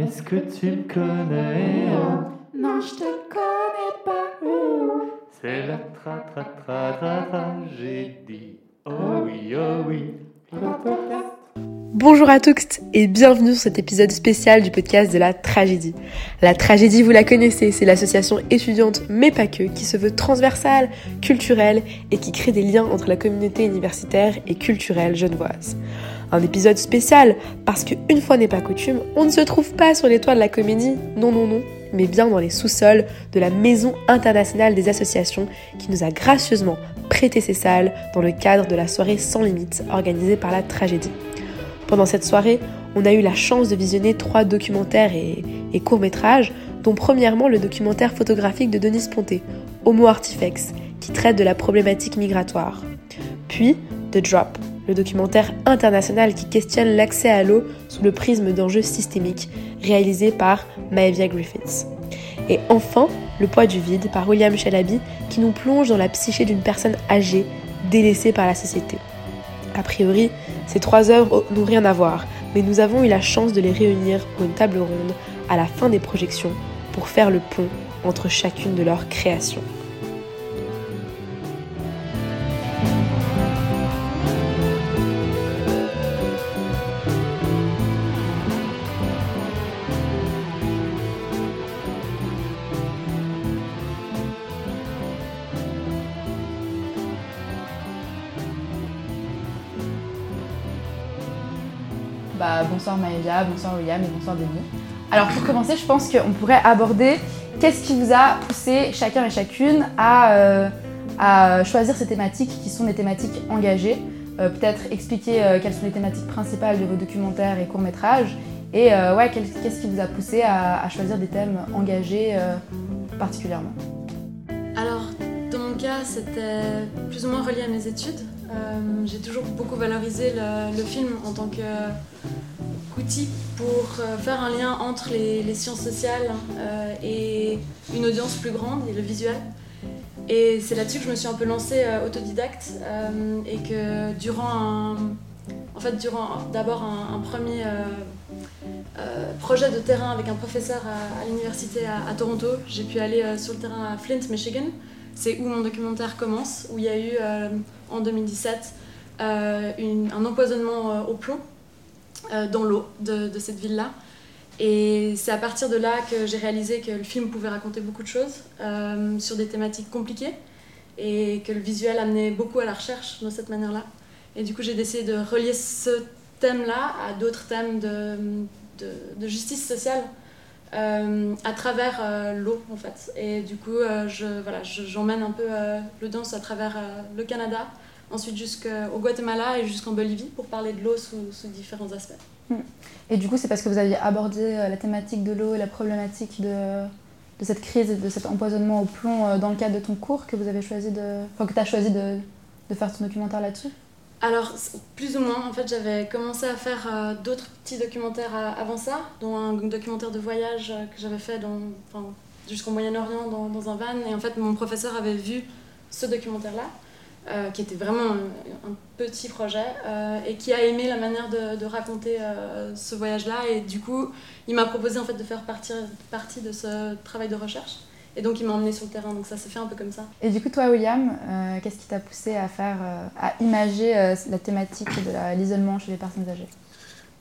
Est-ce que tu me connais Non, je te connais pas. C'est la tra tra tra tra tragédie. Oh oui, oh oui. Bonjour à tous et bienvenue sur cet épisode spécial du podcast de la tragédie. La tragédie, vous la connaissez, c'est l'association étudiante, mais pas que, qui se veut transversale, culturelle et qui crée des liens entre la communauté universitaire et culturelle genevoise. Un épisode spécial parce que une fois n'est pas coutume, on ne se trouve pas sur les toits de la comédie, non non non, mais bien dans les sous-sols de la Maison internationale des associations qui nous a gracieusement prêté ses salles dans le cadre de la soirée sans limite organisée par la tragédie. Pendant cette soirée, on a eu la chance de visionner trois documentaires et, et courts-métrages, dont premièrement le documentaire photographique de Denis Ponté, Homo Artifex, qui traite de la problématique migratoire. Puis The Drop, le documentaire international qui questionne l'accès à l'eau sous le prisme d'enjeux systémiques, réalisé par Maevia Griffiths. Et enfin, Le poids du vide par William Chalabi, qui nous plonge dans la psyché d'une personne âgée, délaissée par la société. A priori, ces trois œuvres n'ont rien à voir, mais nous avons eu la chance de les réunir pour une table ronde à la fin des projections pour faire le pont entre chacune de leurs créations. Bonsoir Maëlia, bonsoir William et bonsoir Denis. Alors pour commencer, je pense qu'on pourrait aborder qu'est-ce qui vous a poussé chacun et chacune à, euh, à choisir ces thématiques qui sont des thématiques engagées. Euh, Peut-être expliquer euh, quelles sont les thématiques principales de vos documentaires et courts-métrages. Et ouais, qu'est-ce qui vous a poussé à, choisir des thèmes engagés particulièrement? Alors, dans mon cas, c'était plus ou moins relié à mes études. J'ai toujours beaucoup valorisé le film en tant que- qu'outil pour euh, faire un lien entre les, sciences sociales euh, et une audience plus grande et le visuel. Et c'est là-dessus que je me suis un peu lancée euh, autodidacte et que durant un, en fait, durant d'abord un, premier projet de terrain avec un professeur à, l'université à, Toronto, j'ai pu aller sur le terrain à Flint, Michigan. C'est où mon documentaire commence, où il y a eu en 2017 euh, une- un empoisonnement au plomb dans l'eau de, cette ville-là. Et c'est à partir de là que j'ai réalisé que le film pouvait raconter beaucoup de choses euh, sur des thématiques compliquées et que le visuel amenait beaucoup à la recherche de cette manière-là. Et du coup, j'ai décidé de relier ce thème-là à d'autres thèmes de, justice sociale euh, à travers euh, l'eau, en fait. Et du coup, euh, je, voilà, je- j'emmène un peu euh, l'audience à travers euh, le Canada, ensuite jusqu'au Guatemala et jusqu'en Bolivie pour parler de l'eau sous, sous différents aspects. Et du coup, c'est parce que vous aviez abordé euh, la thématique de l'eau et la problématique de, de cette crise et de cet empoisonnement au plomb euh, dans le cadre de ton cours que vous avez choisi de. Enfin, que tu as choisi de, de faire ton documentaire là-dessus? Alors, plus ou moins, en fait, j'avais commencé à faire euh, d'autres petits documentaires euh, avant ça, dont un documentaire de voyage euh, que j'avais fait jusqu'au Moyen-Orient dans, dans un van. Et en fait, mon professeur avait vu ce documentaire-là, euh, qui était vraiment un, un petit projet, euh, et qui a aimé la manière de, de raconter euh, ce voyage-là. Et du coup, il m'a proposé en fait de faire partie, partie de ce travail de recherche. Et donc, il m'a emmené sur le terrain. Donc, ça s'est fait un peu comme ça. Et du coup, toi, William, euh, qu'est-ce qui t'a poussé à faire, euh, à imager euh, la thématique de l'isolement chez les personnes âgées?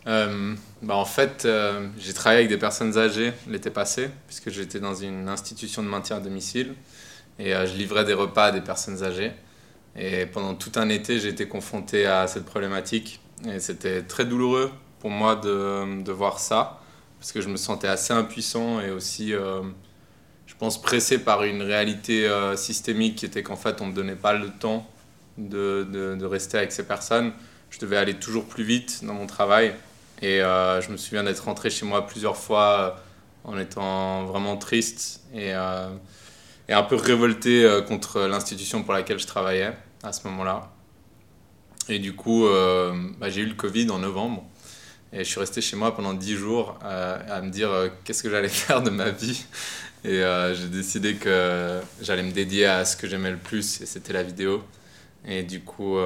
Euh, bah en fait, euh, j'ai travaillé avec des personnes âgées l'été passé, puisque j'étais dans une institution de maintien à domicile et euh, je livrais des repas à des personnes âgées. Et pendant tout un été, j'ai été confronté à cette problématique et c'était très douloureux pour moi de, voir ça, parce que je me sentais assez impuissant et aussi, euh, je pense, pressé par une réalité euh, systémique qui était qu'en fait, on ne me donnait pas le temps de, rester avec ces personnes. Je devais aller toujours plus vite dans mon travail. Et euh, je me souviens d'être rentré chez moi plusieurs fois en étant vraiment triste et, et un peu révolté contre l'institution pour laquelle je travaillais à ce moment-là. Et du coup, euh, bah, j'ai eu le Covid en novembre. Et je suis resté chez moi pendant 10 jours euh, à me dire euh, qu'est-ce que j'allais faire de ma vie. Et j'ai décidé que j'allais me dédier à ce que j'aimais le plus, et c'était la vidéo. Et du coup,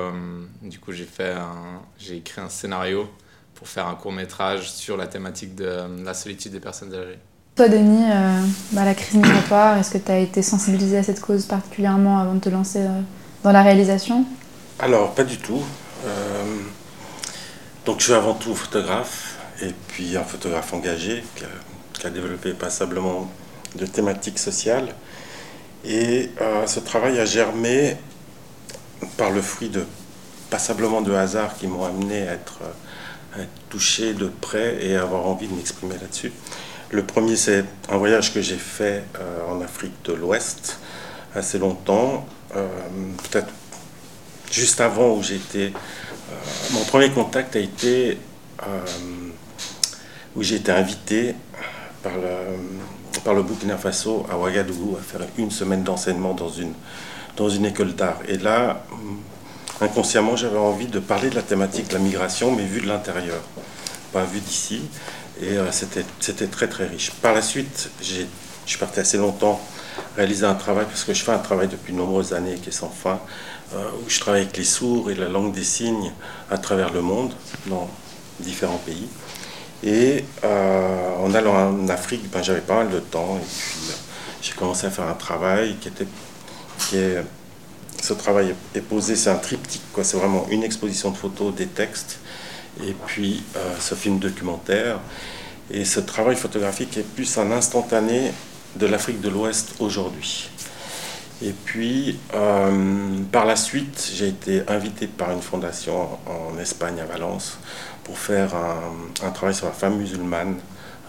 du coup j'ai fait un- écrit un scénario pour faire un court métrage sur la thématique de la solitude des personnes âgées. Toi, Denis, bah, la crise migratoire, est-ce que tu as été sensibilisé à cette cause particulièrement avant de te lancer dans la réalisation? Alors, pas du tout. Euh, donc, je suis avant tout photographe, et puis un photographe engagé qui a, développé passablement de thématiques sociales. Et ce travail a germé par le fruit de passablement de hasard qui m'ont amené à être, à être touché de près et avoir envie de m'exprimer là-dessus. Le premier, c'est un voyage que j'ai fait euh, en Afrique de l'Ouest assez longtemps, euh, peut-être juste avant où j'étais. Euh, mon premier contact a été où j'ai été invité par le, Burkina Faso à Ouagadougou à faire une semaine d'enseignement dans une, dans une école d'art. Et là, inconsciemment, j'avais envie de parler de la thématique de la migration, mais vue de l'intérieur, pas vue d'ici. Et euh, c'était très très riche. Par la suite, je suis parti assez longtemps réaliser un travail, parce que je fais un travail depuis de nombreuses années qui est sans fin, euh, où je travaille avec les sourds et la langue des signes à travers le monde, dans différents pays. Et euh, en allant en Afrique, ben, j'avais pas mal de temps, et puis j'ai commencé à faire un travail qui était... Qui est, ce travail est posé, c'est un triptyque, c'est vraiment une exposition de photos, des textes, et puis euh, ce film documentaire. Et ce travail photographique est plus un instantané de l'Afrique de l'Ouest aujourd'hui. Et puis, euh, par la suite, j'ai été invité par une fondation en Espagne, à Valence, pour faire un, travail sur la femme musulmane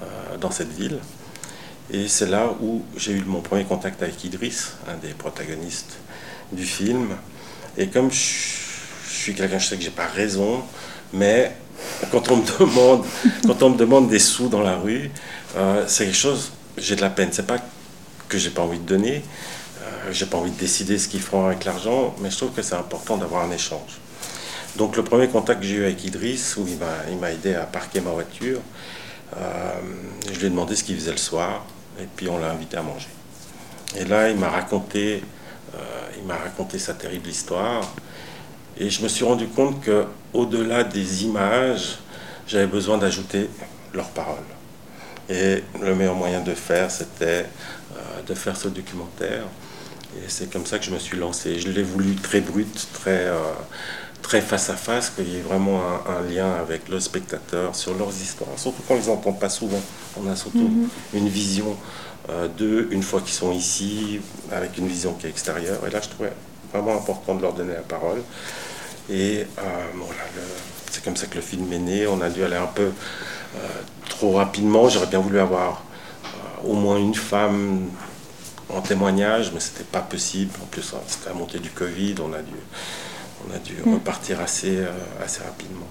euh, dans cette ville. Et c'est là où j'ai eu mon premier contact avec Idriss, un des protagonistes du film. Et comme je, suis quelqu'un, je sais que j'ai pas raison, mais quand on me demande, quand on me demande des sous dans la rue, euh, c'est quelque chose, j'ai de la peine. C'est pas que j'ai pas envie de donner, euh, j'ai pas envie de décider ce qu'ils feront avec l'argent, mais je trouve que c'est important d'avoir un échange. Donc le premier contact que j'ai eu avec Idriss, où il m'a aidé à parquer ma voiture, euh, je lui ai demandé ce qu'il faisait le soir, et puis on l'a invité à manger. Et là, il m'a raconté, il m'a raconté sa terrible histoire. Et je me suis rendu compte que au-delà des images, j'avais besoin d'ajouter leurs paroles. Et le meilleur moyen de faire, c'était euh, de faire ce documentaire. Et c'est comme ça que je me suis lancé. Je l'ai voulu très brut, très, euh, très face à face, qu'il y ait vraiment un, lien avec le spectateur sur leurs histoires. Surtout qu'on ne les entend pas souvent. On a surtout mhm. une vision euh, d'eux une fois qu'ils sont ici, avec une vision qui est extérieure. Et là, je trouvais vraiment important de leur donner la parole. Et euh, voilà, c'est comme ça que le film est né. On a dû aller un peu trop rapidement. J'aurais bien voulu avoir euh, au moins une femme en témoignage, mais c'était pas possible. En plus, hein, c'était la montée du Covid. On a dû, on a dû mm. repartir assez, assez rapidement.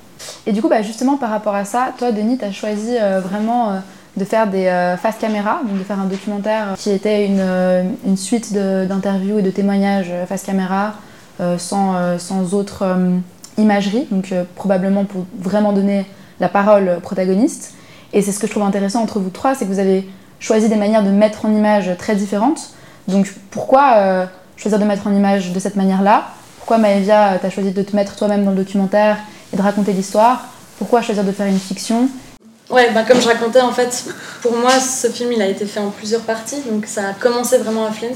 Et du coup, bah, justement, par rapport à ça, toi, Denis, tu as choisi vraiment de faire des face caméra, donc de faire un documentaire qui était une, une suite d'interviews et de témoignages face caméra euh, sans, euh, sans autre euh, imagerie, donc probablement pour vraiment donner la parole protagoniste. Et c'est ce que je trouve intéressant entre vous trois, c'est que vous avez choisi des manières de mettre en image très différentes. Donc pourquoi choisir de mettre en image de cette manière-là? Pourquoi Maëvia, tu as choisi de te mettre toi-même dans le documentaire et de raconter l'histoire? Pourquoi choisir de faire une fiction? Ouais, bah comme je racontais, en fait, pour moi, ce film, il a été fait en plusieurs parties. Donc ça a commencé vraiment à Flint.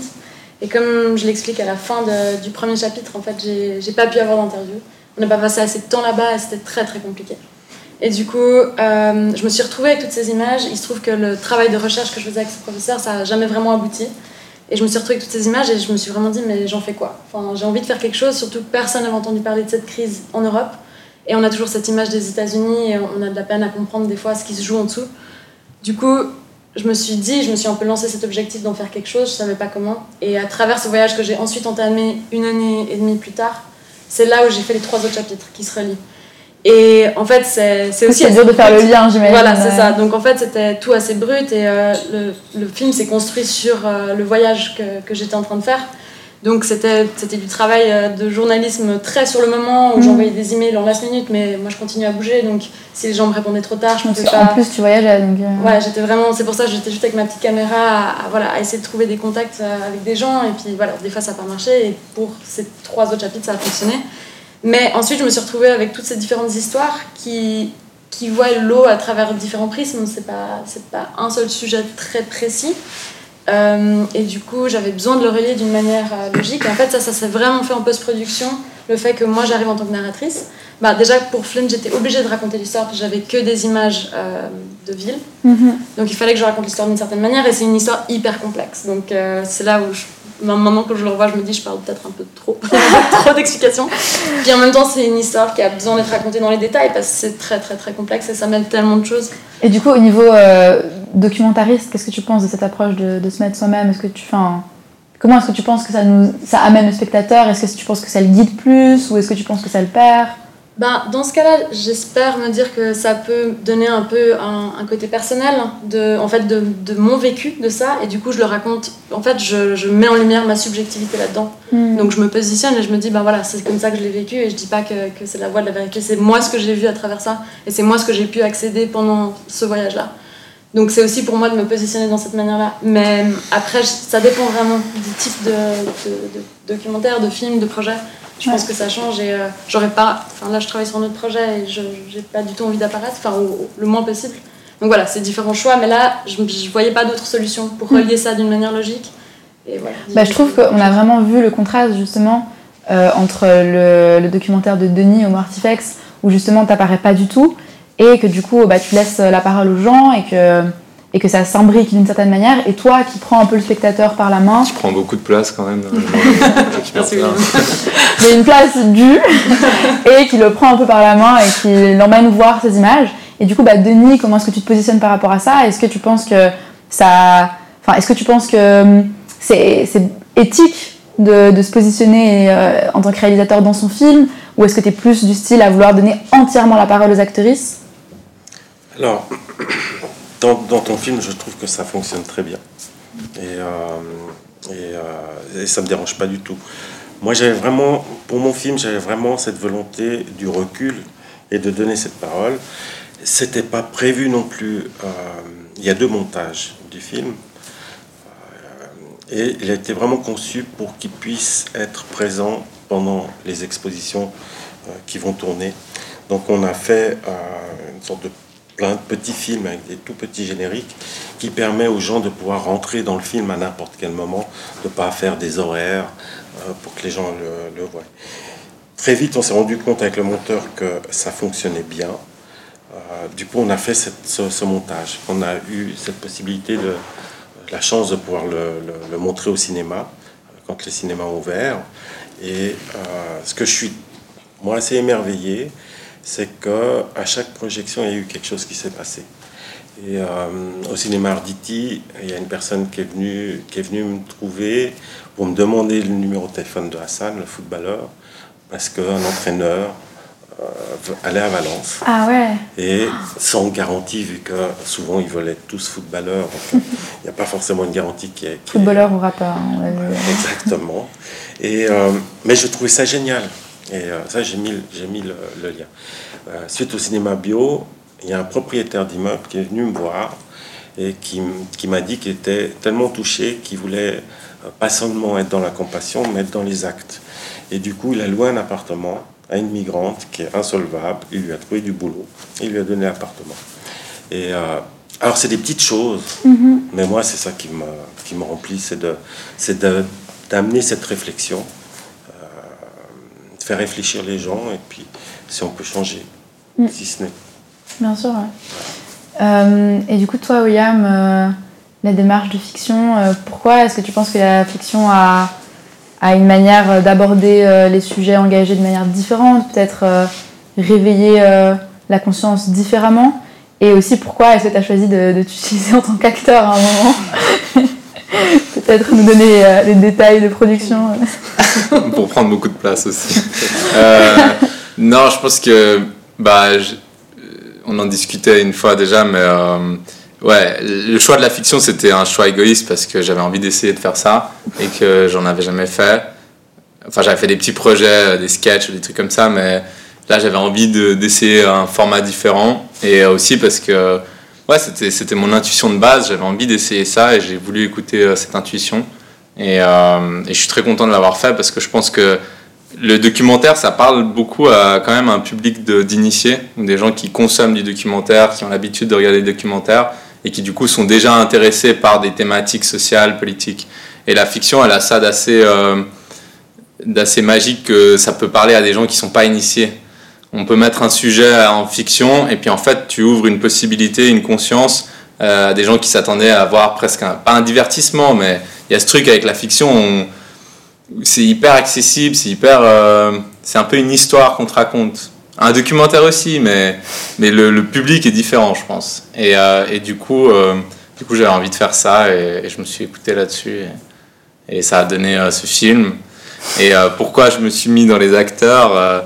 Et comme je l'explique à la fin du premier chapitre, en fait, j'ai pas pu avoir d'interview. On n'a pas passé assez de temps là-bas et c'était très très compliqué. Et du coup, euh, je me suis retrouvée avec toutes ces images. Il se trouve que le travail de recherche que je faisais avec ce professeur, ça n'a jamais vraiment abouti. Et je me suis retrouvée avec toutes ces images et je me suis vraiment dit, mais j'en fais quoi? Enfin, J'ai envie de faire quelque chose, surtout que personne n'avait entendu parler de cette crise en Europe. Et on a toujours cette image des États-Unis et on a de la peine à comprendre des fois ce qui se joue en dessous. Du coup, je me suis dit, je me suis un peu lancé cet objectif d'en faire quelque chose, je savais pas comment. Et à travers ce voyage que j'ai ensuite entamé une année et demie plus tard, c'est là où j'ai fait les trois autres chapitres qui se relient. Et en fait, c'est aussi. C'est dur de faire le lien, j'imagine. Voilà, c'est ça. Donc en fait, c'était tout assez brut et euh, le, le, film s'est construit sur euh, le voyage que, que j'étais en train de faire. Donc c'était du travail euh, de journalisme très sur le moment où mm. j'envoyais des emails en last minute, mais moi je continue à bouger. Donc si les gens me répondaient trop tard, je ne pouvais pas. En plus, tu voyageais donc. Euh. Ouais, j'étais vraiment. C'est pour ça que j'étais juste avec ma petite caméra à, voilà, à essayer de trouver des contacts euh, avec des gens. Et puis voilà, des fois ça n'a pas marché. Et pour ces trois autres chapitres, ça a fonctionné. Mais ensuite, je me suis retrouvée avec toutes ces différentes histoires qui qui voient l'eau à travers différents prismes. C'est pas, c'est pas un seul sujet très précis. Euh, et du coup, j'avais besoin de le relier d'une manière euh, logique. Et en fait, ça, ça s'est vraiment fait en post-production. Le fait que moi, j'arrive en tant que narratrice. Bah, déjà, pour Flynn, j'étais obligée de raconter l'histoire parce que j'avais que des images euh, de ville. Donc, il fallait que je raconte l'histoire d'une certaine manière. Et c'est une histoire hyper complexe. Donc, euh, c'est là où je Maintenant, quand je le revois, je me dis, je parle peut-être un peu trop, trop d'explications. Puis en même temps, c'est une histoire qui a besoin d'être racontée dans les détails parce que c'est très, très, très complexe et ça mêle tellement de choses. Et du coup, au niveau euh, documentariste, qu'est-ce que tu penses de cette approche de, se mettre soi-même? Est-ce que tu Comment est-ce que tu penses que ça, nous, ça amène le spectateur? Est-ce que tu penses que ça le guide plus? Ou est-ce que tu penses que ça le perd? Ben, dans ce cas-là, j'espère me dire que ça peut donner un peu un, côté personnel de, en fait, de, de, mon vécu de ça. Et du coup, je le raconte. En fait, je, je mets en lumière ma subjectivité là-dedans. Hmm. Donc, je me positionne et je me dis, ben voilà, c'est comme ça que je l'ai vécu. Et je dis pas que, que c'est la voie de la vérité. C'est moi ce que j'ai vu à travers ça. Et c'est moi ce que j'ai pu accéder pendant ce voyage-là. Donc, c'est aussi pour moi de me positionner dans cette manière-là. Mais après, ça dépend vraiment du type de, de documentaire, de film, de projet. Je pense que ça change et euh, j'aurais pas. Enfin là, je travaille sur un autre projet et je n'ai pas du tout envie d'apparaître, enfin le moins possible. Donc voilà, c'est différents choix, mais là, je ne voyais pas d'autre solution pour relier ça d'une manière logique. Et voilà. Bah, je trouve qu'on a vraiment vu le contraste justement euh, entre le, le, documentaire de Denis au Artifex où justement tu n'apparais pas du tout et que du coup bah, tu laisses la parole aux gens et que et que ça s'imbrique d'une certaine manière, et toi qui prends un peu le spectateur par la main. Tu prends beaucoup de place quand même. Mais une place due, et qui le prend un peu par la main et qui l'emmène voir ces images. Et du coup, bah, Denis, comment est-ce que tu te positionnes par rapport à ça? Est-ce que tu penses que ça. Enfin, est-ce que tu penses que hum, c'est éthique de, de, se positionner euh, en tant que réalisateur dans son film? Ou est-ce que tu es plus du style à vouloir donner entièrement la parole aux actrices? Alors, dans, ton film, je trouve que ça fonctionne très bien. Et, euh, euh, et, ça me dérange pas du tout. Moi, j'avais vraiment, pour mon film, j'avais vraiment cette volonté du recul et de donner cette parole. C'était pas prévu non plus. Euh, il y a deux montages du film. Et il a été vraiment conçu pour qu'il puisse être présent pendant les expositions qui vont tourner. Donc on a fait une sorte de plein de petits films avec des tout petits génériques qui permet aux gens de pouvoir rentrer dans le film à n'importe quel moment, de ne pas faire des horaires euh, pour que les gens le, voient. Très vite, on s'est rendu compte avec le monteur que ça fonctionnait bien. Euh, du coup, on a fait ce, montage. On a eu cette possibilité de la chance de pouvoir le, montrer au cinéma euh, quand les cinémas ont ouvert. Et ce que je suis moi assez émerveillé, c'est qu'à chaque projection, il y a eu quelque chose qui s'est passé. Et euh, au cinéma Arditi, il y a une personne qui est venue, qui est venue me trouver pour me demander le numéro de téléphone de Hassan, le footballeur, parce qu'un entraîneur euh, allait à Valence. Ah ouais. Et sans garantie, vu que souvent ils veulent être tous footballeurs, il n'y a pas forcément une garantie qui est. Footballeur ou rappeur. Exactement. Et, euh, mais je trouvais ça génial. Et euh, ça, j'ai mis, j'ai mis le, lien. Euh, suite au cinéma bio, il y a un propriétaire d'immeuble qui est venu me voir et qui, qui m'a dit qu'il était tellement touché qu'il voulait euh, pas seulement être dans la compassion, mais être dans les actes. Et du coup, il a loué un appartement à une migrante qui est insolvable. Il lui a trouvé du boulot et il lui a donné l'appartement. Et alors, c'est des petites choses, mm-hmm. mais moi, c'est ça qui me, qui me remplit, c'est de, c'est d'amener cette réflexion faire réfléchir les gens et puis si on peut changer, mm. si ce n'est. Bien sûr. Euh, et du coup, toi, William, euh, la démarche de fiction, euh, pourquoi est-ce que tu penses que la fiction a, a une manière d'aborder les sujets engagés de manière différente, peut-être réveiller la conscience différemment? Et aussi, pourquoi est-ce que tu as choisi de, de t'utiliser en tant qu'acteur à un moment? Peut-être nous donner les détails de production. pour prendre beaucoup de place aussi. Euh, non, je pense que bah, on en discutait une fois déjà, mais euh, ouais, le choix de la fiction c'était un choix égoïste parce que j'avais envie d'essayer de faire ça et que j'en avais jamais fait. Enfin, j'avais fait des petits projets, des sketchs, des trucs comme ça, mais là j'avais envie d'essayer un format différent et aussi parce que ouais, c'était mon intuition de base, j'avais envie d'essayer ça et j'ai voulu écouter euh, cette intuition. Et, euh, et, je suis très content de l'avoir fait parce que je pense que le documentaire, ça parle beaucoup à quand même un public d'initiés, des gens qui consomment du documentaire, qui ont l'habitude de regarder des documentaires et qui du coup sont déjà intéressés par des thématiques sociales, politiques. Et la fiction, elle a ça d'assez euh, d'assez magique que ça peut parler à des gens qui sont pas initiés. On peut mettre un sujet en fiction et puis en fait tu ouvres une possibilité, une conscience euh, à des gens qui s'attendaient à avoir presque un, pas un divertissement, mais il y a ce truc avec la fiction, on- c'est hyper accessible, c'est hyper, euh, c'est un peu une histoire qu'on te raconte. Un documentaire aussi, mais, mais le, public est différent, je pense. Et, euh, et du coup, du coup j'avais envie de faire ça et, je me suis écouté là-dessus et, et ça a donné ce film. Et pourquoi je me suis mis dans les acteurs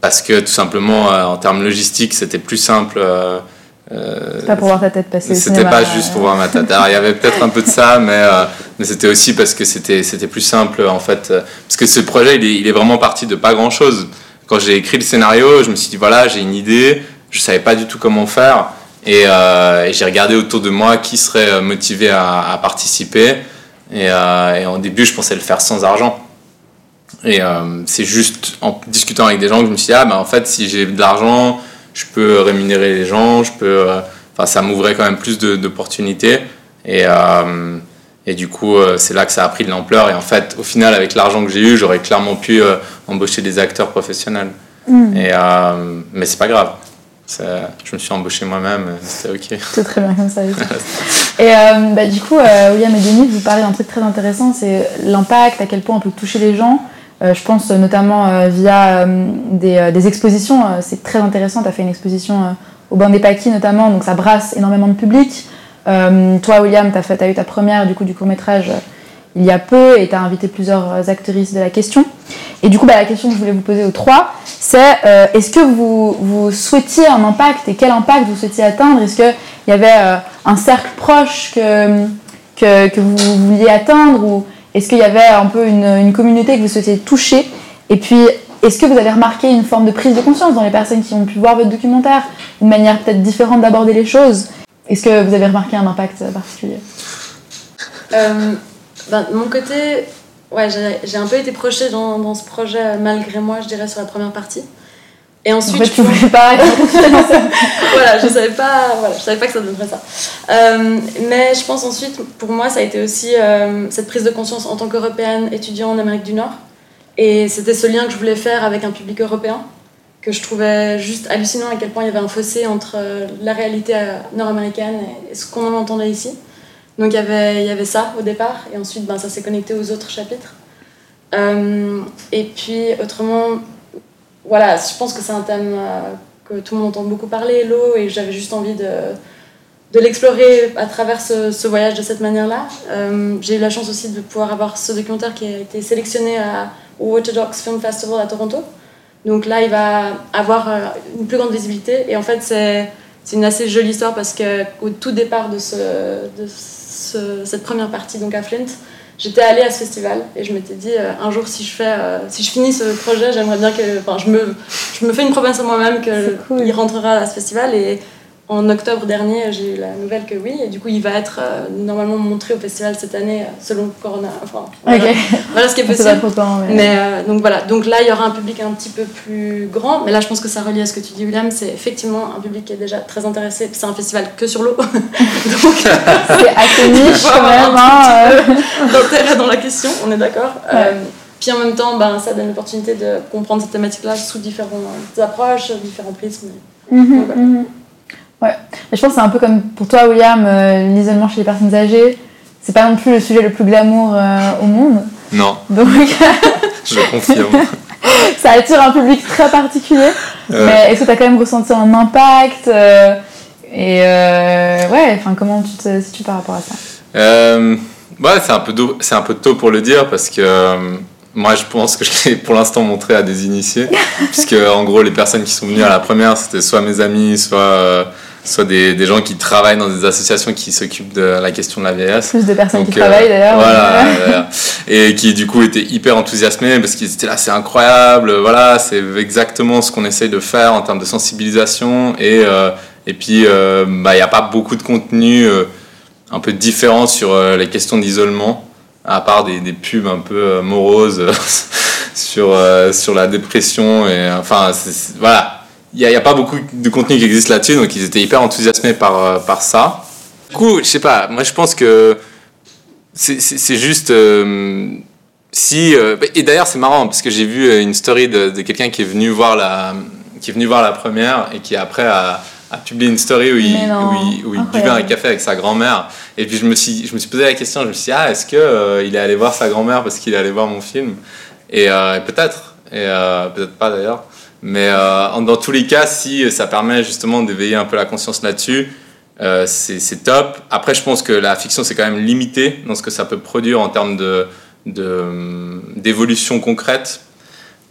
Parce que tout simplement, euh, en termes logistiques, c'était plus simple. euh, euh, Pas pour voir ta tête passer c'était pas juste pour euh. voir ma tête. Alors, il y avait peut-être un peu de ça, mais, euh, mais c'était aussi parce que c'était plus simple en fait. euh, Parce que ce projet, il est, il est vraiment parti de pas grand chose. Quand j'ai écrit le scénario, je me suis dit voilà, j'ai une idée, je savais pas du tout comment faire. Et, euh, et j'ai regardé autour de moi qui serait euh, motivé à, à participer. Et, euh, et en début, je pensais le faire sans argent. Et euh, c'est juste en discutant avec des gens que je me suis dit, ah ben en fait, si j'ai de l'argent, je peux rémunérer les gens, je peux. euh, Enfin, ça m'ouvrait quand même plus d'opportunités. Et, euh, et du coup, c'est là que ça a pris de l'ampleur. Et en fait, au final, avec l'argent que j'ai eu, j'aurais clairement pu embaucher des acteurs professionnels. Mm. Et, mais c'est pas grave. Je me suis embauché moi-même, c'était ok. C'est très bien comme ça. et bah, du coup, William et Denis, vous parlez d'un truc très intéressant, c'est l'impact, à quel point on peut toucher les gens. Euh, je pense notamment euh, via euh, des, expositions, c'est très intéressant. Tu as fait une exposition au Bain des Paquis notamment, donc ça brasse énormément de public. Toi, William, tu as, eu ta première du, du court-métrage euh, il y a peu et tu as invité plusieurs actrices de la question. Et du coup, bah, la question que je voulais vous poser aux trois, c'est est-ce que vous, souhaitiez un impact et quel impact vous souhaitiez atteindre? Est-ce qu'il y avait un cercle proche que, que, que vous vouliez atteindre ou est-ce qu'il y avait un peu une, communauté que vous souhaitiez toucher Et puis, est-ce que vous avez remarqué une forme de prise de conscience dans les personnes qui ont pu voir votre documentaire Une manière peut-être différente d'aborder les choses Est-ce que vous avez remarqué un impact particulier Euh, ben, de mon côté, j'ai un peu été projetée dans, ce projet malgré moi, je dirais, sur la première partie. Et En ensuite, fait, tu pense- voulais pas voilà, je savais pas, voilà, je savais pas que ça donnerait ça. Euh, mais je pense ensuite, pour moi, ça a été aussi euh, cette prise de conscience en tant qu'européenne étudiant en Amérique du Nord. Et c'était ce lien que je voulais faire avec un public européen, que je trouvais juste hallucinant à quel point il y avait un fossé entre euh, la réalité nord-américaine et ce qu'on en entendait ici. Donc il y avait, il y avait ça au départ, et ensuite ben, ça s'est connecté aux autres chapitres. Euh, et puis autrement, voilà, je pense que c'est un thème euh, que tout le monde entend beaucoup parler, l'eau, et j'avais juste envie de, de l'explorer à travers ce, voyage de cette manière-là. Euh, J'ai eu la chance aussi de pouvoir avoir ce documentaire qui a été sélectionné à, au Waterdogs Film Festival à Toronto. Donc là, il va avoir euh, une plus grande visibilité, et en fait, c'est c'est une assez jolie histoire parce qu'au tout départ de, ce, de ce- cette première partie, donc à Flint, j'étais allée à ce festival et je m'étais dit euh, un jour si je fais euh, si je finis ce projet j'aimerais bien que enfin je me je me fais une promesse à moi-même que cool. il rentrera à ce festival et en octobre dernier j'ai eu la nouvelle que oui et du coup il va être euh, normalement montré au festival cette année euh, selon Corona enfin voilà, ce qui est possible quand, mais... mais euh, donc voilà, donc là il y aura un public un petit peu plus grand, mais là je pense que ça relie à ce que tu dis William, c'est effectivement un public qui est déjà très intéressé, c'est un festival que sur l'eau, donc c'est assez niche quand même. hein, dans la question, on est d'accord. Ouais. Euh, puis en même temps, ben, ça donne l'opportunité de comprendre cette thématique-là sous différentes approches, différents prismes. Mhm, voilà. mhm. Ouais, Mais je pense que c'est un peu comme pour toi, William, euh, l'isolement chez les personnes âgées. C'est pas non plus le sujet le plus glamour euh, au monde. Non, Donc, je confirme. ça attire un public très particulier. Euh, Mais est-ce que tu as quand même ressenti un impact Et ouais, enfin, comment tu te situes par rapport à ça? Ouais, c'est un, peu tôt- c'est un peu tôt pour le dire parce que moi je pense que je l'ai pour l'instant montré à des initiés. puisque en gros, les personnes qui sont venues à la première, c'était soit mes amis, soit, soit des, des gens qui travaillent dans des associations qui s'occupent de la question de la vieillesse. Plus de personnes Donc, qui euh, travaillent d'ailleurs. Voilà, et qui du coup étaient hyper enthousiasmés parce qu'ils étaient là, c'est incroyable, voilà, c'est exactement ce qu'on essaye de faire en termes de sensibilisation. Et, euh, et puis, euh, bah, il n'y a pas beaucoup de contenu euh, un peu différent sur euh, les questions d'isolement, à part des, des pubs un peu euh, moroses sur, euh, sur la dépression. Et, enfin, voilà. Il n'y a, a pas beaucoup de contenu qui existe là-dessus, donc ils étaient hyper enthousiasmés par, euh, par ça. Du coup, je sais pas, moi je pense que c'est- juste. euh, si, euh, et d'ailleurs, c'est marrant parce que j'ai vu une story de, de quelqu'un qui est venu voir la qui est venu voir la première et qui après a, a publié une story où il, où il, où il buvait un café avec sa grand-mère. Et puis je me suis je me suis posé la question, je me suis dit ah est-ce que euh, il est allé voir sa grand-mère parce qu'il est allé voir mon film? Et peut-être et peut-être pas d'ailleurs. Mais euh, dans tous les cas, si ça permet justement d'éveiller un peu la conscience là-dessus, euh, c'est top. Après, je pense que la fiction, c'est quand même limité dans ce que ça peut produire en termes de de- d'évolution concrète.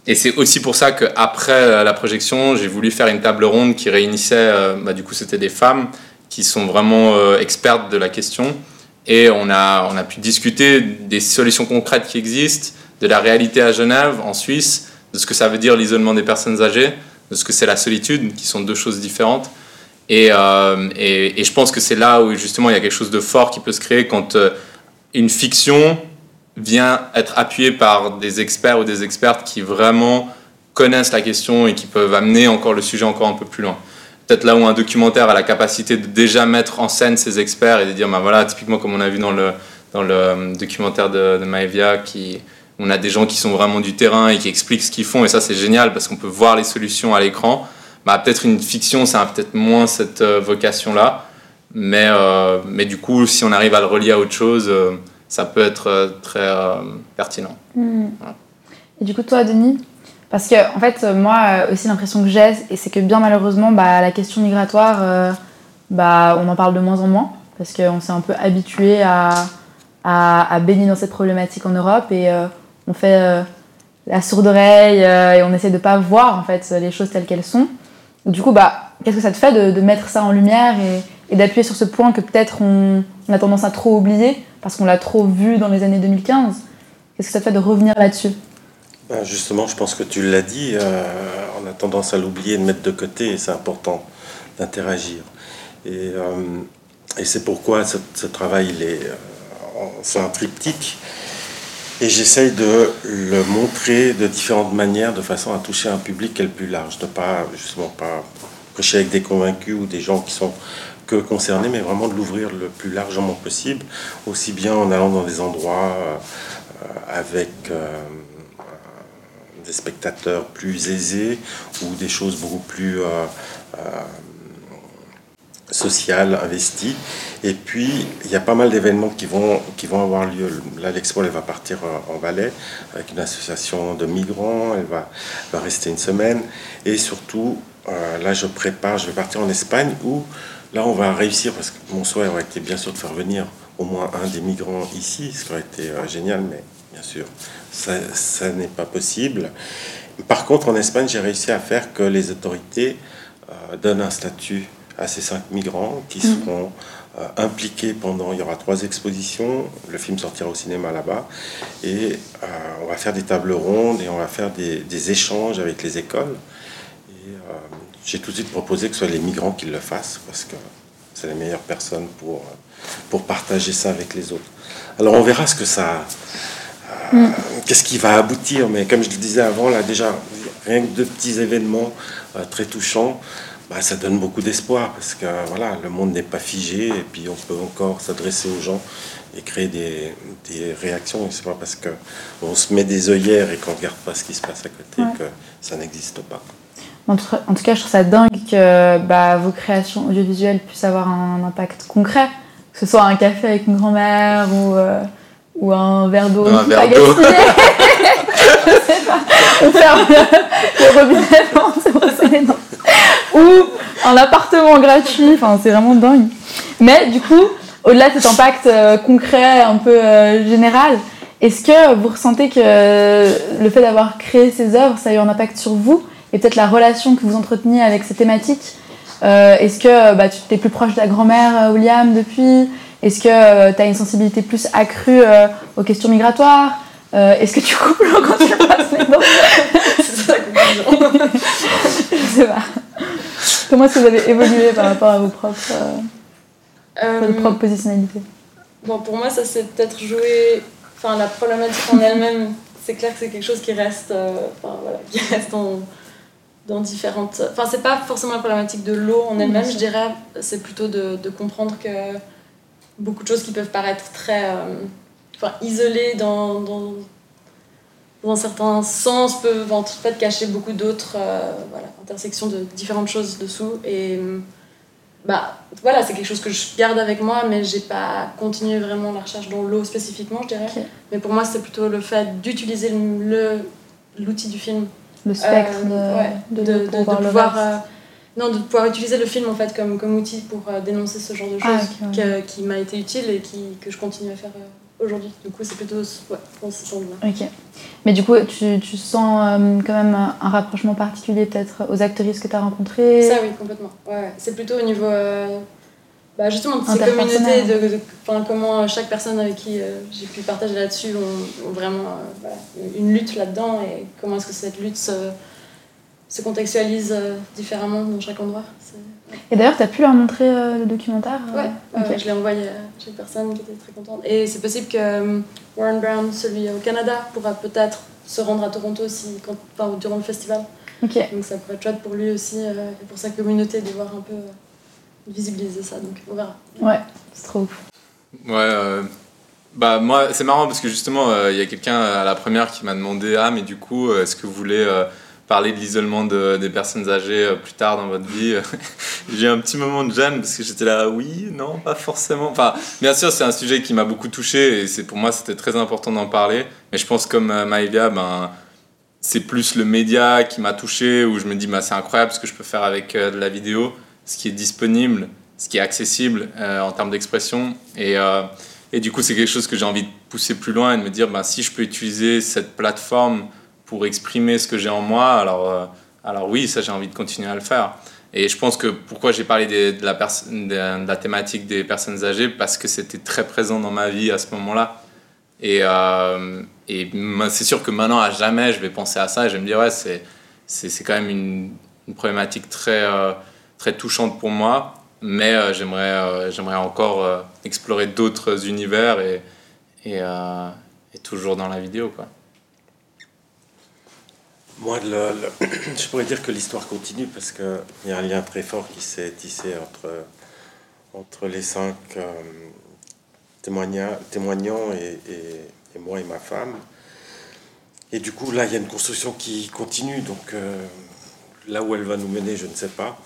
Et c'est aussi pour ça qu'après la projection, j'ai voulu faire une table ronde qui réunissait, euh, bah, du coup, c'était des femmes qui sont vraiment euh, expertes de la question. Et on a, on a pu discuter des solutions concrètes qui existent, de la réalité à Genève, en Suisse, de ce que ça veut dire l'isolement des personnes âgées, de ce que c'est la solitude, qui sont deux choses différentes. Et, euh, je pense que c'est là où justement il y a quelque chose de fort qui peut se créer quand euh, une fiction vient être appuyée par des experts ou des expertes qui vraiment connaissent la question et qui peuvent amener encore le sujet encore un peu plus loin. Peut-être là où un documentaire a la capacité de déjà mettre en scène ces experts et de dire, ben voilà, typiquement comme on a vu dans le, dans le euh, documentaire de, de qui, on a des gens qui sont vraiment du terrain et qui expliquent ce qu'ils font, et ça c'est génial parce qu'on peut voir les solutions à l'écran. Bah, peut-être une fiction, ça a peut-être moins cette euh, vocation-là, mais, euh, mais du coup, si on arrive à le relier à autre chose, euh, ça peut être très pertinent. Hmm. Et du coup, toi, Denis Parce que, en fait, moi aussi, l'impression que j'ai, et c'est que bien malheureusement, bah, la question migratoire, bah, on en parle de moins en moins, parce qu'on s'est un peu habitué à, à, à baigner dans cette problématique en Europe, et on fait euh, la sourde oreille, euh, et on essaie de pas voir, en fait, les choses telles qu'elles sont. Du coup, bah, qu'est-ce que ça te fait de, de mettre ça en lumière et, et d'appuyer sur ce point que peut-être on, a tendance à trop oublier, parce qu'on l'a trop vu dans les années 2015 Qu'est-ce que ça te fait de revenir là-dessus? Ben, justement, je pense que tu l'as dit, euh, on a tendance à l'oublier, de mettre de côté, et c'est important d'interagir. Et, et c'est pourquoi ce, travail, c'est un triptyque, et j'essaye de le montrer de différentes manières, de façon à toucher un public qui est le plus large, de pas justement pas prêcher avec des convaincus ou des gens qui sont que concernés, mais vraiment de l'ouvrir le plus largement possible, aussi bien en allant dans des endroits euh, euh, avec euh, des spectateurs plus aisés ou des choses beaucoup plus sociales, investies. Et puis, il y a pas mal d'événements qui vont, qui vont avoir lieu. Là, l'expo, elle va partir euh, en Valais avec une association de migrants. Elle va, va rester une semaine. Et surtout, euh, là, je prépare, je vais partir en Espagne où, là, on va réussir, parce que mon souhait aurait été bien sûr de faire venir au moins un des migrants ici, ce qui aurait été euh, génial, mais bien sûr, ça, n'est pas possible. Par contre, en Espagne, j'ai réussi à faire que les autorités donnent un statut à ces cinq migrants qui seront euh, impliqués pendant. Il y aura trois expositions. Le film sortira au cinéma là-bas. Et euh, on va faire des tables rondes et on va faire des, des échanges avec les écoles. Et euh, j'ai tout de suite proposé que ce soit les migrants qui le fassent parce que c'est les meilleures personnes pour, pour partager ça avec les autres. Alors on verra ce que ça. euh, Qu'est-ce qui va aboutir Mais comme je le disais avant, là déjà, rien que deux petits événements très touchants, bah, ça donne beaucoup d'espoir parce que voilà, le monde n'est pas figé et puis on peut encore s'adresser aux gens et créer des, des réactions. Et c'est pas parce que on se met des œillères et qu'on regarde pas ce qui se passe à côté Ouais. que ça n'existe pas. En tout, cas, je trouve ça dingue que bah, vos créations audiovisuelles puissent avoir un impact concret. Que ce soit un café avec une grand-mère ou, euh, ou un verre d'eau. Un verre d'eau. le, robinet. Ou un appartement gratuit. Enfin, c'est vraiment dingue. Mais du coup, au-delà de cet impact euh, concret, un peu euh, général, est-ce que vous ressentez que le fait d'avoir créé ces œuvres, ça a eu un impact sur vous et peut-être la relation que vous entreteniez avec ces thématiques? Euh, Est-ce que bah, tu t'es plus proche de la grand-mère, euh, William, depuis? Est-ce que tu as une sensibilité plus accrue euh, aux questions migratoires? Euh, Est-ce que tu coupes l'eau quand tu passes les dents C'est ça la conclusion. Je sais pas. Comment est-ce que vous avez évolué par rapport à vos propres, euh, Euh, votre propre positionnalité Bon, pour moi, ça s'est peut-être joué. Enfin, la problématique en elle-même c'est clair que c'est quelque chose qui reste, euh, enfin, voilà, qui reste en- dans différentes. Enfin, c'est pas forcément la problématique de l'eau en elle-même, je dirais. C'est plutôt de, de comprendre que beaucoup de choses qui peuvent paraître très, euh, enfin, isolées dans, dans, dans un certain sens peuvent en fait cacher beaucoup d'autres, euh, voilà, intersections de différentes choses dessous. Et bah, voilà, c'est quelque chose que je garde avec moi, mais j'ai pas continué vraiment la recherche dans l'eau spécifiquement, je dirais. Mais pour moi, c'est plutôt le fait d'utiliser le- l'outil du film. Le spectre Euh, de, ouais, de, le pouvoir, euh, non, de pouvoir utiliser le film en fait comme, comme outil pour euh, dénoncer ce genre de Ah, choses ouais. que- qui m'a été utile et qui, que je continue à faire euh, aujourd'hui. Du coup, c'est plutôt ouais, dans ce sens-là. Ok. Mais du coup, tu, tu sens euh, quand même un, rapprochement particulier peut-être aux actrices que tu as rencontrées? Ça, oui, complètement. Ouais. C'est plutôt au niveau. euh, bah, justement, de ces communautés, de, comment chaque personne avec qui euh, j'ai pu partager là-dessus ont, ont vraiment voilà, une lutte là-dedans et comment est-ce que cette lutte se, se contextualise différemment dans chaque endroit. C'est- Et d'ailleurs, tu as pu leur montrer euh, le documentaire euh, Ouais, ouais, je l'ai envoyé à chaque personne qui était très contente. Et c'est possible que euh, Warren Brown, celui au Canada, pourra peut-être se rendre à Toronto aussi, quand, enfin, durant le festival. Ok. Donc ça pourrait être chouette pour lui aussi euh, et pour sa communauté de voir un peu euh, visibiliser ça. Donc on verra. Ouais, c'est trop ouf. Ouais, euh, bah moi c'est marrant parce que justement euh, il y a quelqu'un à la première qui m'a demandé ah mais du coup euh, est-ce que vous voulez euh, parler de l'isolement de- des personnes âgées euh, plus tard dans votre vie J'ai eu un petit moment de gêne parce que j'étais là oui non pas forcément. Enfin bien sûr c'est un sujet qui m'a beaucoup touché et c'est pour moi c'était très important d'en parler. Mais je pense comme euh, Maïvia ben c'est plus le média qui m'a touché où je me dis bah, c'est incroyable ce que je peux faire avec euh, de la vidéo, ce qui est disponible, ce qui est accessible en termes d'expression. Et, et du coup, c'est quelque chose que j'ai envie de pousser plus loin et de me dire bah, si je peux utiliser cette plateforme pour exprimer ce que j'ai en moi, alors, euh, alors oui, ça j'ai envie de continuer à le faire. Et je pense que pourquoi j'ai parlé de, la thématique des personnes âgées, parce que c'était très présent dans ma vie à ce moment-là. Et, euh, c'est sûr que maintenant, à jamais, je vais penser à ça et je vais me dire, ouais, c'est, quand même une, problématique très, euh, très touchante pour moi. Mais j'aimerais, j'aimerais encore explorer d'autres univers et, et, et toujours dans la vidéo. Quoi. Moi, je pourrais dire que l'histoire continue parce qu'il y a un lien très fort qui s'est tissé entre, entre les cinq euh, témoigna- témoignants et moi et ma femme. Et du coup, là, il y a une construction qui continue. Donc, euh, là où elle va nous mener, je ne sais pas.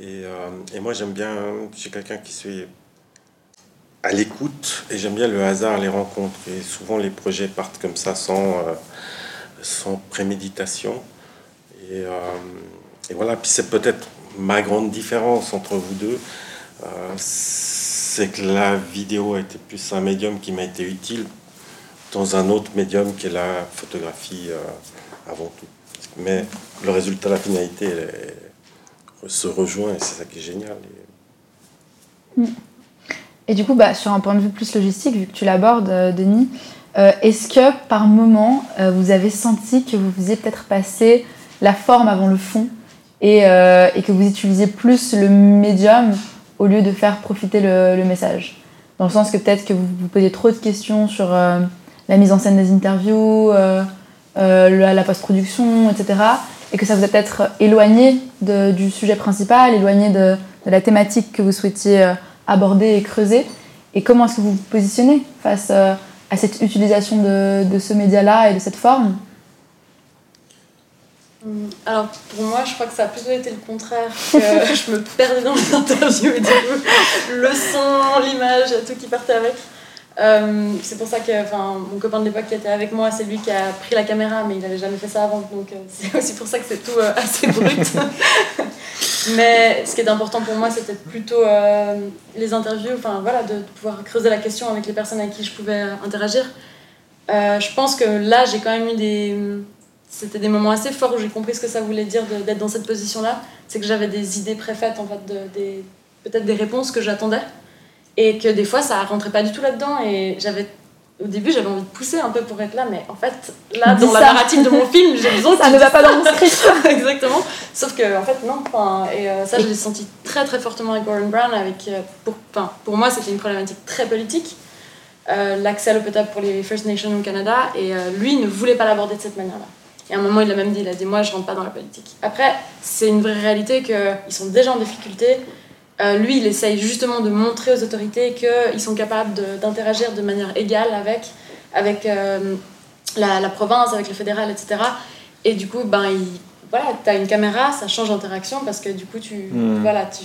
Et, euh, et moi, j'aime bien, je suis quelqu'un qui suis à l'écoute et j'aime bien le hasard, les rencontres. Et souvent, les projets partent comme ça sans. Sans préméditation. Et, euh, et voilà, puis c'est peut-être ma grande différence entre vous deux, euh, c'est que la vidéo a été plus un médium qui m'a été utile dans un autre médium qui est la photographie euh, avant tout. Mais le résultat, la finalité, elle se rejoint et c'est ça qui est génial. Et- Et du coup, bah, sur un point de vue plus logistique, vu que tu l'abordes, Denis, euh, est-ce que par moment, euh, vous avez senti que vous faisiez peut-être passer la forme avant le fond et, euh, que vous utilisiez plus le médium au lieu de faire profiter le, message? Dans le sens que peut-être que vous vous posiez trop de questions sur la mise en scène des interviews, la, post-production, etc. Et que ça vous a peut-être éloigné du sujet principal, éloigné de, la thématique que vous souhaitiez aborder et creuser. Et comment est-ce que vous vous positionnez face euh, à cette utilisation de, de ce média-là et de cette forme Hum, Alors pour moi, je crois que ça a plutôt été le contraire. Que je me perdais dans les interviews et du coup, le son, l'image, tout qui partait avec. Euh, c'est pour ça que mon copain de l'époque qui était avec moi, c'est lui qui a pris la caméra, mais il n'avait jamais fait ça avant. Donc euh, c'est aussi pour ça que c'est tout euh, assez brut. mais ce qui est important pour moi, c'était plutôt euh, les interviews, enfin voilà, de pouvoir creuser la question avec les personnes avec qui je pouvais interagir. Euh, je pense que là, j'ai quand même eu des c'était des moments assez forts où j'ai compris ce que ça voulait dire d'être dans cette position-là. C'est que j'avais des idées préfaites, en fait, de, des, peut-être des réponses que j'attendais. Et que des fois, ça rentrait pas du tout là-dedans. Et j'avais, au début, j'avais envie de pousser un peu pour être là. Mais en fait, là, Dis dans la narrative de mon film, j'ai besoin que Ça ne va pas dans mon script Exactement. Sauf que, en fait, non. Et euh, ça, je l'ai senti très, très fortement avec Warren Brown. Avec, euh, pour, pour moi, c'était une problématique très politique. euh, l'accès à l'eau potable pour les First Nations au Canada, et lui ne voulait pas l'aborder de cette manière-là. Et à un moment, il l'a même dit, il a dit, moi, je rentre pas dans la politique. Après, c'est une vraie réalité qu'ils sont déjà en difficulté. Euh, lui, il essaye justement de montrer aux autorités qu'ils sont capables d'interagir de, manière égale avec, avec euh, la, la province, avec le fédéral, etc. Et du coup, ben, il, voilà, tu as une caméra, ça change d'interaction parce que du coup, tu, Mm. voilà, tu,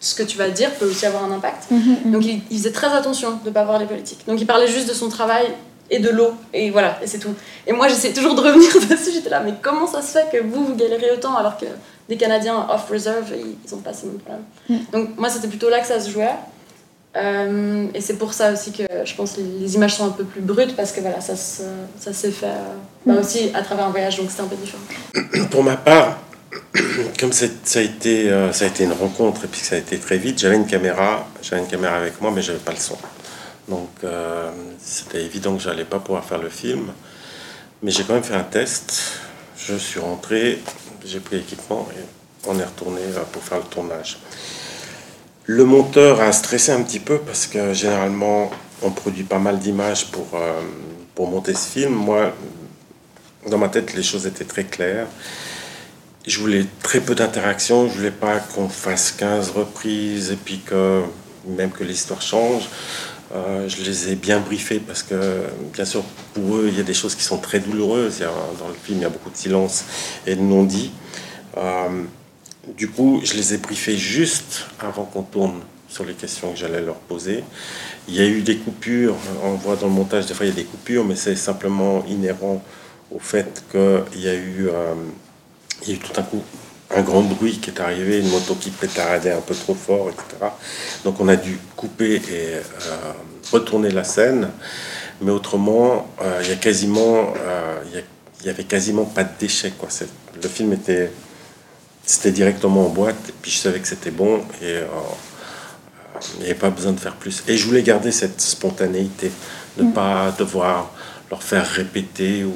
ce que tu vas dire peut aussi avoir un impact. Mhm, Donc il, il faisait très attention de ne pas voir les politiques. Donc il parlait juste de son travail et de l'eau, et voilà, et c'est tout. Et moi j'essayais toujours de revenir dessus, j'étais là, mais comment ça se fait que vous, vous galérez autant alors que des Canadiens off-reserve, ils ils ont pas ces mêmes problèmes. Mm. Donc moi c'était plutôt là que ça se jouait. Euh, et c'est pour ça aussi que je pense que les images sont un peu plus brutes parce que voilà, ça, se- ça s'est fait euh, bah, Mm. aussi à travers un voyage, donc c'était un peu différent. Pour ma part, comme c'est- ça a, été, euh, ça a été une rencontre et puis que ça a été très vite, j'avais une caméra, j'avais une caméra avec moi, mais j'avais pas le son. Donc euh, c'était évident que j'allais pas pouvoir faire le film. Mais j'ai quand même fait un test. Je suis rentré, j'ai pris l'équipement et on est retourné euh, pour faire le tournage. Le monteur a stressé un petit peu parce que généralement on produit pas mal d'images pour, euh, pour monter ce film. Moi, dans ma tête, les choses étaient très claires. Je voulais très peu d'interaction, je voulais pas qu'on fasse 15 reprises et puis que même que l'histoire change. Euh, je les ai bien briefés parce que, bien sûr, pour eux, il y a des choses qui sont très douloureuses. Dans le film, il y a beaucoup de silence et de non-dit. Euh, du coup, je les ai briefés juste avant qu'on tourne sur les questions que j'allais leur poser. Il y a eu des coupures, on voit dans le montage, des fois il y a des coupures, mais c'est simplement inhérent au fait qu'il y eu, euh, y a eu tout un coup un grand bruit qui est arrivé, une moto qui pétaradait un peu trop fort, etc. Donc on a dû couper et euh, retourner la scène, mais autrement, euh, il y a quasiment, euh, y avait quasiment pas de déchets. Quoi. Le film était, c'était directement en boîte, et puis je savais que c'était bon, et il n'y avait pas besoin de faire plus. Et je voulais garder cette spontanéité, ne pas devoir leur faire répéter ou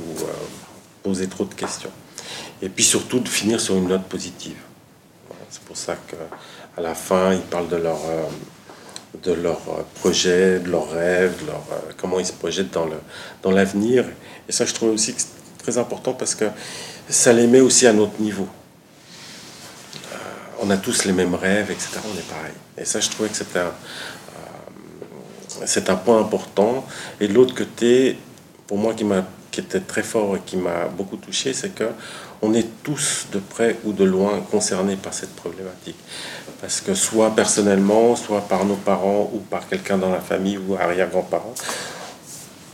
poser trop de questions. Et puis surtout de finir sur une note positive. C'est pour ça que à la fin, ils parlent de leur, euh, de leur euh, projet, de leurs rêves, de leur, euh, comment ils se projettent dans, le, dans l'avenir. Et ça, je trouve aussi que c'est très important parce que ça les met aussi à notre niveau. On a tous les mêmes rêves, etc. On est pareil. Et ça, je trouvais que c'était un, c'est un point important. Et de l'autre côté, pour moi, qui, qui était très fort et qui m'a beaucoup touché, c'est que on est tous de près ou de loin concernés par cette problématique. Parce que soit personnellement, soit par nos parents ou par quelqu'un dans la famille ou arrière-grands-parents,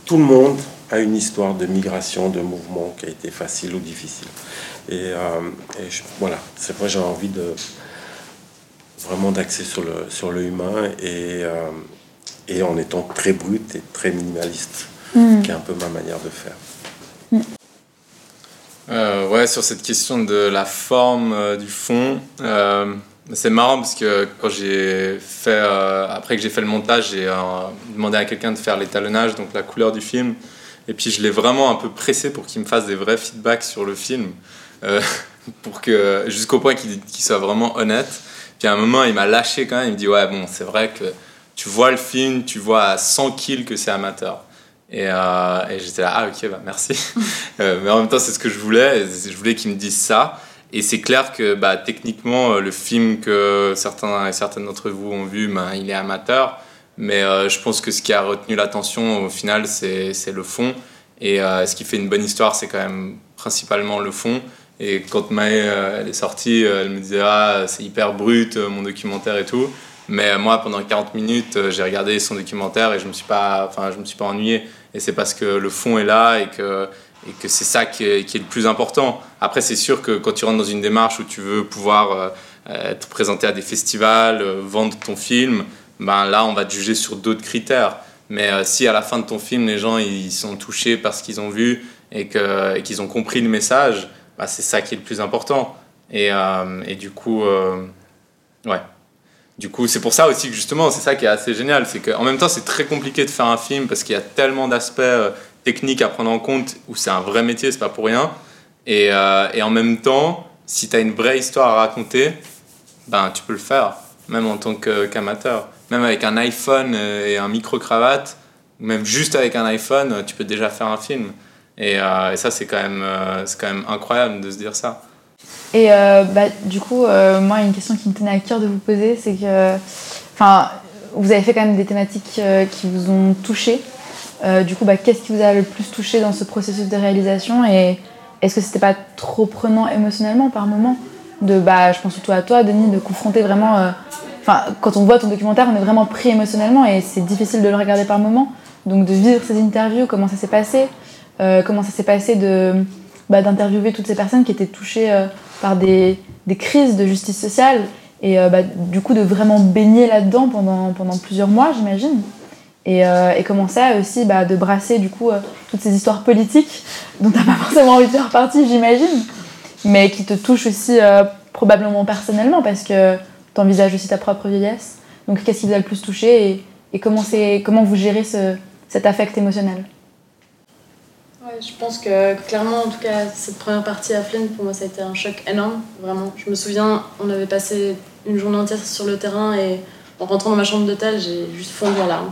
tout le monde a une histoire de migration, de mouvement qui a été facile ou difficile. Et, euh, et je- voilà, c'est vrai, j'ai envie de vraiment d'axer sur le, sur le humain et, euh, et en étant très brut et très minimaliste, Mm. qui est un peu ma manière de faire. Euh, ouais, sur cette question de la forme euh, du fond, euh, c'est marrant parce que quand j'ai fait, euh, après que j'ai fait le montage, j'ai demandé à quelqu'un de faire l'étalonnage, donc la couleur du film, et puis je l'ai vraiment un peu pressé pour qu'il me fasse des vrais feedbacks sur le film, pour que jusqu'au point qu'il qu'il soit vraiment honnête. Puis à un moment, il m'a lâché quand même, il me dit ouais bon, c'est vrai que tu vois le film, tu vois à 100 kills que c'est amateur. Et, euh, et j'étais là, ah ok, bah merci. Euh, mais en même temps, c'est ce que je voulais. Je voulais qu'ils me disent ça. Et c'est clair que bah, techniquement, euh, le film que certains et certaines d'entre vous ont vu, ben, il est amateur. Mais euh, je pense que ce qui a retenu l'attention au final, c'est le fond. Et ce qui fait une bonne histoire, c'est quand même principalement le fond. Et quand Maë, elle est sortie, elle me disait Ah, c'est hyper brut, mon documentaire et tout. Mais moi, pendant 40 minutes, j'ai regardé son documentaire et je me suis pas, enfin, je me suis pas ennuyé. Et c'est parce que le fond est là et que, et que c'est ça qui est, le plus important. Après, c'est sûr que quand tu rentres dans une démarche où tu veux pouvoir euh, être présenté à des festivals, euh, vendre ton film, ben là, on va te juger sur d'autres critères. Mais euh, si à la fin de ton film, les gens ils sont touchés par ce qu'ils ont vu et qu'ils ont compris le message, bah, c'est ça qui est le plus important. Et, euh, du coup, ouais. Du coup, c'est pour ça aussi que justement, c'est ça qui est assez génial. C'est qu'en même temps, c'est très compliqué de faire un film parce qu'il y a tellement d'aspects euh, techniques à prendre en compte où c'est un vrai métier, c'est pas pour rien. Et, euh, en même temps, si tu as une vraie histoire à raconter, ben, tu peux le faire, même en tant qu'amateur. Même avec un iPhone euh, et un micro-cravate, même juste avec un iPhone, tu peux déjà faire un film. Et, ça, c'est quand, même, quand même incroyable de se dire ça. Et bah, du coup, moi, une question qui me tenait à cœur de vous poser, c'est que, enfin, vous avez fait quand même des thématiques qui vous ont touché. du coup, bah, qu'est-ce qui vous a le plus touché dans ce processus de réalisation et est-ce que c'était pas trop prenant émotionnellement par moment de bah je pense surtout à toi Denis de confronter vraiment euh, enfin quand on voit ton documentaire on est vraiment pris émotionnellement et c'est difficile de le regarder par moment donc de vivre ces interviews comment ça s'est passé euh, comment ça s'est passé de bah, d'interviewer toutes ces personnes qui étaient touchées euh, par des, des, crises de justice sociale et bah, du coup de vraiment baigner là-dedans pendant, pendant plusieurs mois j'imagine et, et, comment ça aussi bah, de brasser du coup toutes ces histoires politiques dont t'as pas forcément envie de faire partie j'imagine mais qui te touche aussi euh, probablement personnellement parce que tu envisages aussi ta propre vieillesse. Donc qu'est-ce qui vous a le plus touché et, et comment, comment vous gérez ce, cet affect émotionnel? Je pense que clairement, en tout cas, cette première partie à Flynn, pour moi, ça a été un choc énorme, vraiment. Je me souviens, on avait passé une journée entière sur le terrain et en rentrant dans ma chambre d'hôtel, j'ai juste fondu en larmes.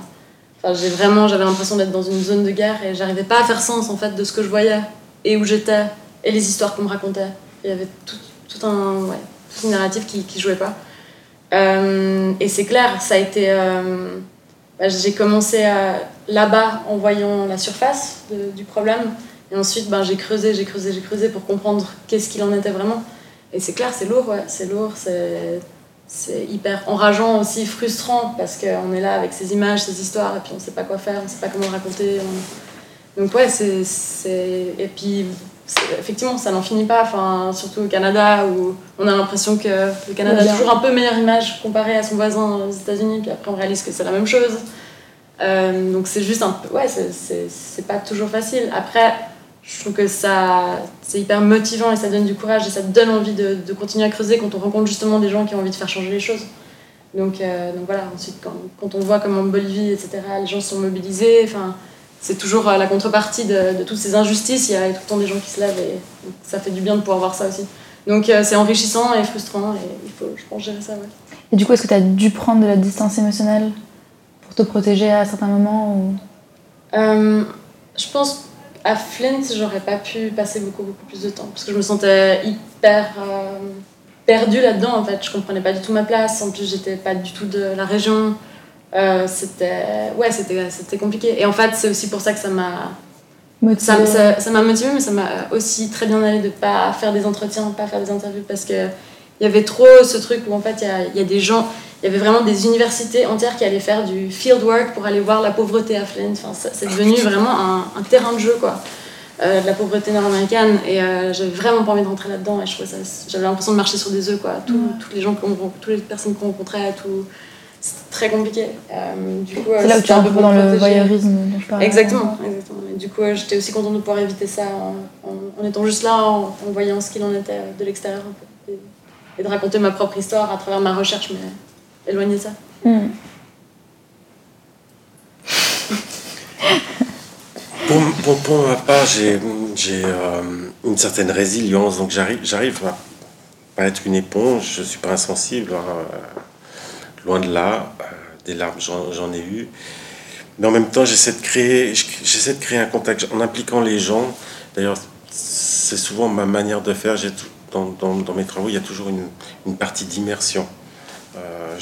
Enfin, j'ai vraiment, j'avais l'impression d'être dans une zone de guerre et j'arrivais pas à faire sens en fait de ce que je voyais et où j'étais et les histoires qu'on me racontait. Il y avait tout, un, ouais, tout narratif qui ne jouait pas. Euh, et c'est clair, ça a été. Euh, bah, j'ai commencé là-bas en voyant la surface du problème. Et ensuite, ben, j'ai creusé, j'ai creusé, j'ai creusé pour comprendre qu'est-ce qu'il en était vraiment. Et c'est clair, c'est lourd, ouais, c'est lourd, c'est, hyper enrageant aussi, frustrant, parce qu'on est là avec ces images, ces histoires, et puis on ne sait pas quoi faire, on ne sait pas comment raconter. Donc ouais, c'est. Et puis effectivement, ça n'en finit pas, enfin, surtout au Canada où on a l'impression que le Canada a toujours un peu meilleure image comparé à son voisin aux États-Unis, puis après on réalise que c'est la même chose. Euh, donc c'est juste un peu. Ouais, c'est pas toujours facile. Après, je trouve que ça c'est hyper motivant et ça donne du courage et ça donne envie de, de, continuer à creuser quand on rencontre justement des gens qui ont envie de faire changer les choses. Donc, euh, donc voilà, ensuite, quand, quand, on voit comme en Bolivie, etc., les gens sont mobilisés, enfin c'est toujours euh, la contrepartie de, toutes ces injustices. Il y a tout le temps des gens qui se lèvent et ça fait du bien de pouvoir voir ça aussi. Donc c'est enrichissant et frustrant et il faut, je pense, gérer ça. Et du coup, est-ce que tu as dû prendre de la distance émotionnelle? Te protéger à certains moments ou... Euh, je pense à Flint, j'aurais pas pu passer beaucoup, beaucoup plus de temps parce que je me sentais hyper perdue là-dedans en fait. Je comprenais pas du tout ma place. En plus, j'étais pas du tout de la région. Euh, c'était ouais c'était c'était compliqué et en fait c'est aussi pour ça que ça m'a ça, ça, m'a motivé mais ça m'a aussi très bien allé de pas faire des entretiens pas faire des interviews parce que il y avait trop ce truc où en fait il y y a, des gens il y avait vraiment des universités entières qui allaient faire du field work pour aller voir la pauvreté à Flint enfin c'est devenu vraiment un, un, terrain de jeu quoi. Euh, de la pauvreté nord-américaine. Et euh, j'avais vraiment pas envie de rentrer là-dedans. Et je j'avais l'impression de marcher sur des œufs quoi. Tout, toutes les gens toutes les personnes qu'on rencontrait tout c'est très compliqué. Euh, du coup, c'est là où tu es un peu dans le voyeurisme dont je parlais. Exactement, exactement. du coup, j'étais aussi contente de pouvoir éviter ça en, étant juste là, en, voyant ce qu'il en était de l'extérieur Et, de raconter ma propre histoire à travers ma recherche, mais éloigner ça. Hmm. pour, ma part, j'ai, j'ai euh, une certaine résilience, donc j'arrive, à pas être une éponge, je suis pas insensible. Hein, Loin de là, euh, des larmes, j'en ai eu. Mais en même temps, j'essaie de créer, un contact en impliquant les gens. D'ailleurs, c'est souvent ma manière de faire. Dans, mes travaux, il y a toujours une, partie d'immersion. Euh,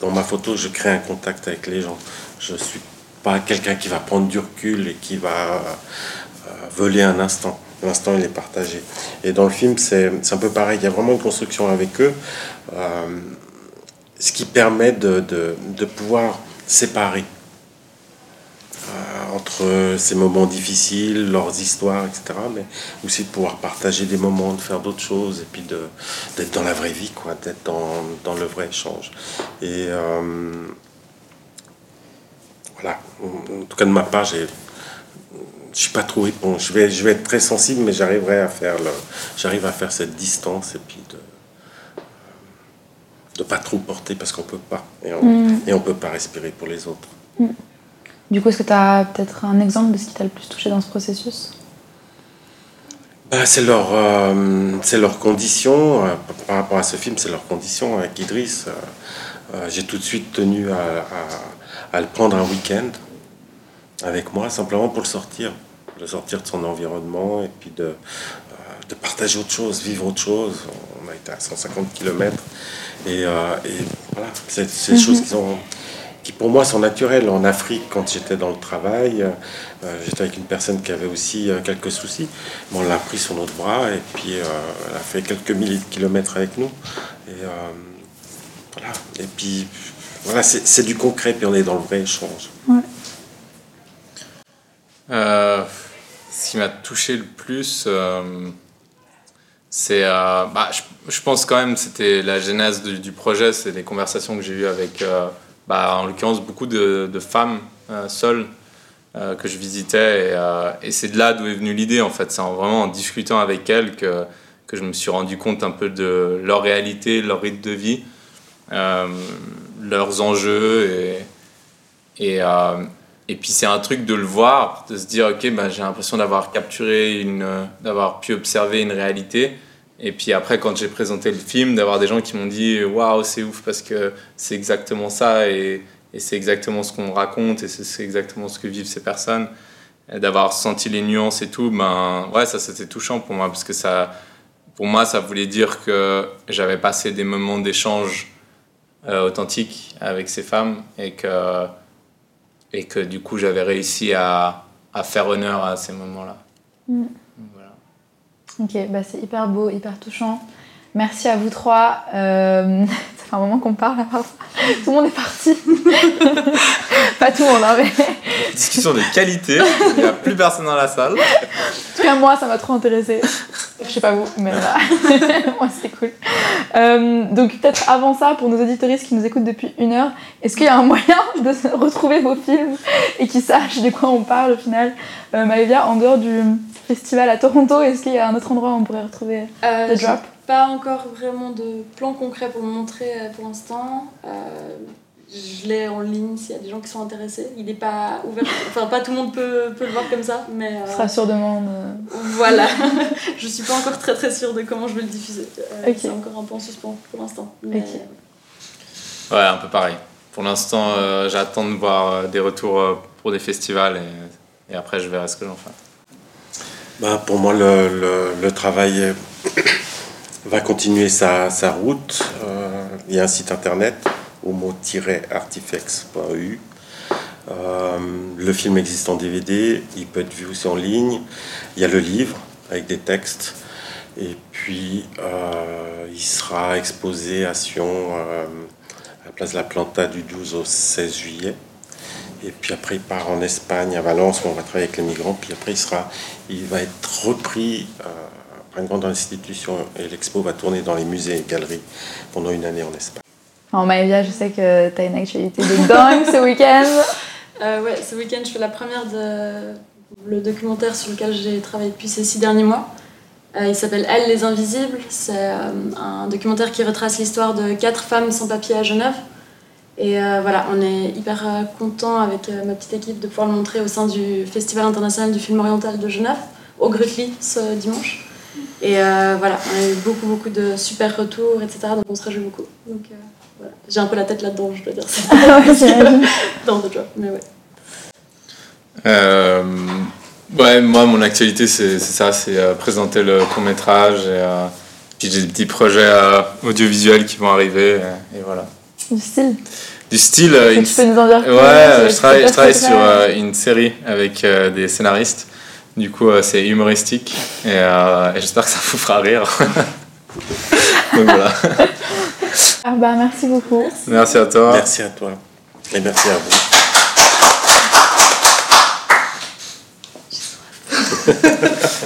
dans ma photo, je crée un contact avec les gens. Je ne suis pas quelqu'un qui va prendre du recul et qui va euh, voler un instant. L'instant, il est partagé. Et dans le film, c'est un peu pareil. Il y a vraiment une construction avec eux ce qui permet de, pouvoir séparer euh, entre ces moments difficiles, leurs histoires, etc., mais aussi de pouvoir partager des moments, de faire d'autres choses, et puis d'être dans la vraie vie, quoi, d'être dans, dans, le vrai échange. Et euh, voilà, en tout cas de ma part, j'ai je suis pas trop éponge. Je vais, je vais être très sensible, mais j'arriverai à faire j'arrive à faire cette distance et puis de, de pas trop porter parce qu'on peut pas. Et on, mm. et on peut pas respirer pour les autres. Mm. Du coup, est-ce que tu as peut-être un exemple de ce qui t'a le plus touché dans ce processus? Bah, c'est leur, euh, c'est leur condition, euh, par rapport à ce film, c'est leur condition avec Idriss. Euh, j'ai tout de suite tenu à, à, le prendre un week-end. avec moi, simplement pour le sortir, le sortir de son environnement et puis de, euh, de partager autre chose, vivre autre chose. On a été à 150 km et, euh, et voilà, c'est des choses qui sont qui pour moi sont naturelles. En Afrique, quand j'étais dans le travail, euh, j'étais avec une personne qui avait aussi euh, quelques soucis. Bon, on l'a pris sur notre bras et puis euh, elle a fait quelques milliers de kilomètres avec nous. Et euh, voilà. Et puis voilà, c'est c'est du concret, puis on est dans le vrai échange. Euh, ce qui m'a touché le plus, euh, c'est. euh, bah, je, je pense quand même c'était la genèse du, du projet, c'est les conversations que j'ai eues avec, euh, bah, en l'occurrence, beaucoup de, femmes euh, seules euh, que je visitais. Et, euh, et c'est de là d'où est venue l'idée, en fait. C'est en- vraiment en discutant avec elles que, que je me suis rendu compte un peu de leur réalité, leur rythme de vie, leurs enjeux et. et et puis c'est un truc de le voir, de se dire ok ben, j'ai l'impression d'avoir capturé d'avoir pu observer une réalité. Et puis après quand j'ai présenté le film, d'avoir des gens qui m'ont dit waouh c'est ouf parce que c'est exactement ça et, c'est exactement ce qu'on raconte et c'est, exactement ce que vivent ces personnes. D'avoir senti les nuances et tout, ben ouais ça c'était touchant pour moi parce que ça, pour moi ça voulait dire que j'avais passé des moments d'échange euh, authentiques avec ces femmes et que et que du coup j'avais réussi à, à faire honneur à ces moments-là. Mm. Ok, bah c'est hyper beau, hyper touchant. Merci à vous trois. Euh, ça fait un moment qu'on parle à part ça. Tout le monde est parti. Pas tout le monde, hein, mais en Discussion de qualité, il n'y a plus personne dans la salle. tout cas moi ça m'a trop intéressé. Je sais pas vous, mais voilà. moi c'est cool. Euh, donc peut-être avant ça, pour nos auditoristes qui nous écoutent depuis une heure, est-ce qu'il y a un moyen de retrouver vos films et qu'ils sachent de quoi on parle au final euh, Maëvia, en dehors du festival à Toronto, est-ce qu'il y a un autre endroit où on pourrait retrouver Euh, The j'ai Drop? Pas encore vraiment de plan concret pour me montrer euh, pour l'instant. Euh, je l'ai en ligne s'il y a des gens qui sont intéressés. Il n'est pas ouvert, enfin pas tout le monde peut, peut le voir comme ça, mais euh, Ce sera sur demande. euh. voilà. je suis pas encore très très sûre de comment je vais le diffuser. Euh. C'est encore un peu en suspens pour l'instant. Mais. Ouais, un peu pareil. Pour l'instant, euh, j'attends de voir euh, des retours euh, pour des festivals et, et après je verrai ce que j'en fais. Bah, pour moi, le, travail est- va continuer sa, route. Euh, il y a un site internet, homo-artifex.eu. Euh, le film existe en DVD, il peut être vu aussi en ligne. Il y a le livre avec des textes. Et puis, euh, il sera exposé à Sion, euh, à la place de la Planta, du 12 au 16 juillet. Et puis après, il part en Espagne, à Valence, où on va travailler avec les migrants. Puis après, il, sera, il va être repris euh, par une grande institution. Et l'expo va tourner dans les musées et galeries pendant une année en Espagne. En Maëvia, je sais que t'as une actualité de dingue ce week-end. Euh, ouais, ce week-end, je fais la première de le documentaire sur lequel j'ai travaillé depuis ces six derniers mois. Euh, il s'appelle Elles les Invisibles. C'est euh, un documentaire qui retrace l'histoire de quatre femmes sans papier à Genève. Et euh, voilà, on est hyper euh, content avec euh, ma petite équipe de pouvoir le montrer au sein du Festival international du film oriental de Genève, au Grutli, ce dimanche. Et euh, voilà, on a eu beaucoup, beaucoup de super retours, etc. Donc on se réjouit beaucoup. Donc euh, voilà, j'ai un peu la tête là-dedans, je dois dire. Ah ouais. Dans Drop, mais ouais. Euh, ouais, moi, mon actualité, c'est ça, c'est euh, présenter le court métrage. Et, euh, puis j'ai des petits projets euh, audiovisuels qui vont arriver. Et, et voilà. Du style. Du style. euh, une- tu peux nous en dire plus Ouais, euh, veux je travaille, je travaille sur euh, une série avec euh, des scénaristes. Du coup, euh, c'est humoristique et, euh, et j'espère que ça vous fera rire. Donc voilà. Ah bah merci beaucoup. Merci à toi. Merci à toi. Et merci à vous.